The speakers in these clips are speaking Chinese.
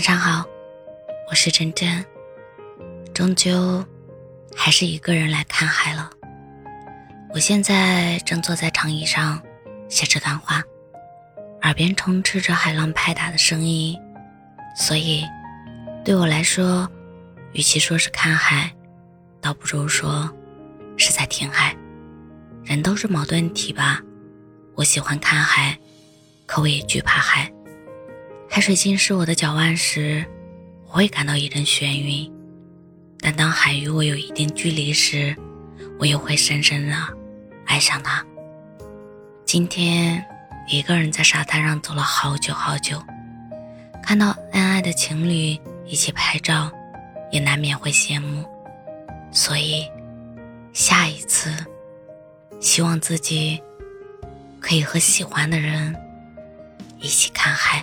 晚上好，我是真真。终究还是一个人来看海了。我现在正坐在长椅上写这段话，耳边充斥着海浪拍打的声音，所以对我来说，与其说是看海，倒不如说是在听海。人都是矛盾体吧？我喜欢看海，可我也惧怕海。海水浸湿我的脚腕时，我会感到一阵眩晕；但当海与我有一定距离时，我又会深深的爱上它。今天一个人在沙滩上走了好久好久，看到恩爱的情侣一起拍照，也难免会羡慕。所以，下一次，希望自己可以和喜欢的人一起看海。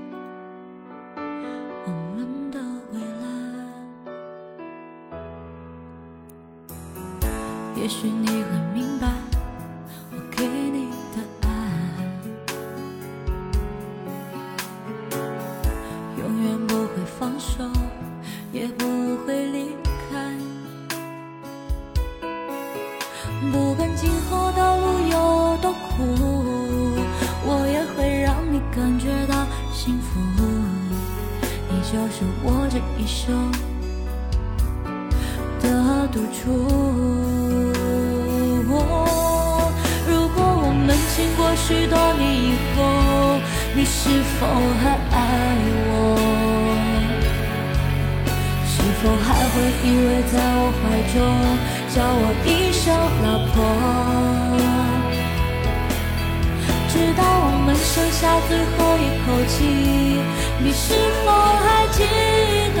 也许你会明白，我给你的爱，永远不会放手，也不会离开。许多年以后，你是否还爱我？是否还会依偎在我怀中，叫我一声老婆？直到我们剩下最后一口气，你是否还记得？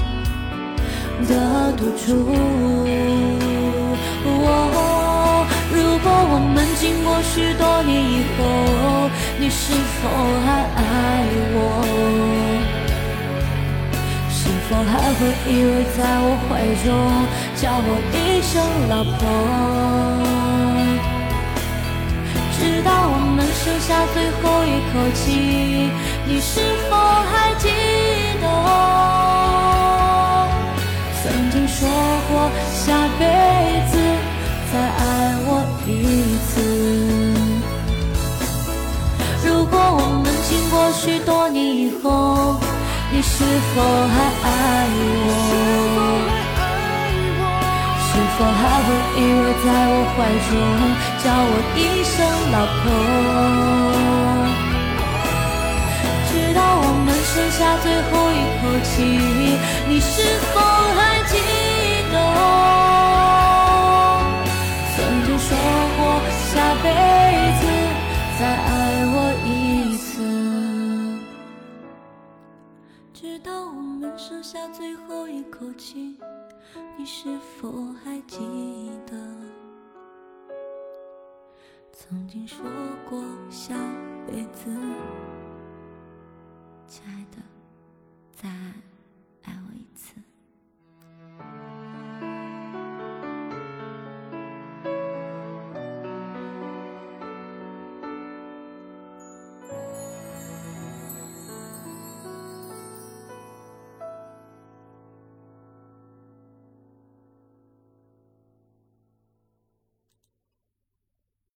的赌注。如果我们经过许多年以后，你是否还爱我？是否还会依偎在我怀中，叫我一声老婆？直到我们剩下最后一口气，你是否还记得？下辈子再爱我一次。如果我们经过许多年以后，你是否还爱我？是否还会依偎在我怀中，叫我一声老婆？直到我们剩下最后一口气，你是否还记得？最后一口气，你是否还记得？曾经说过下辈子，亲爱的，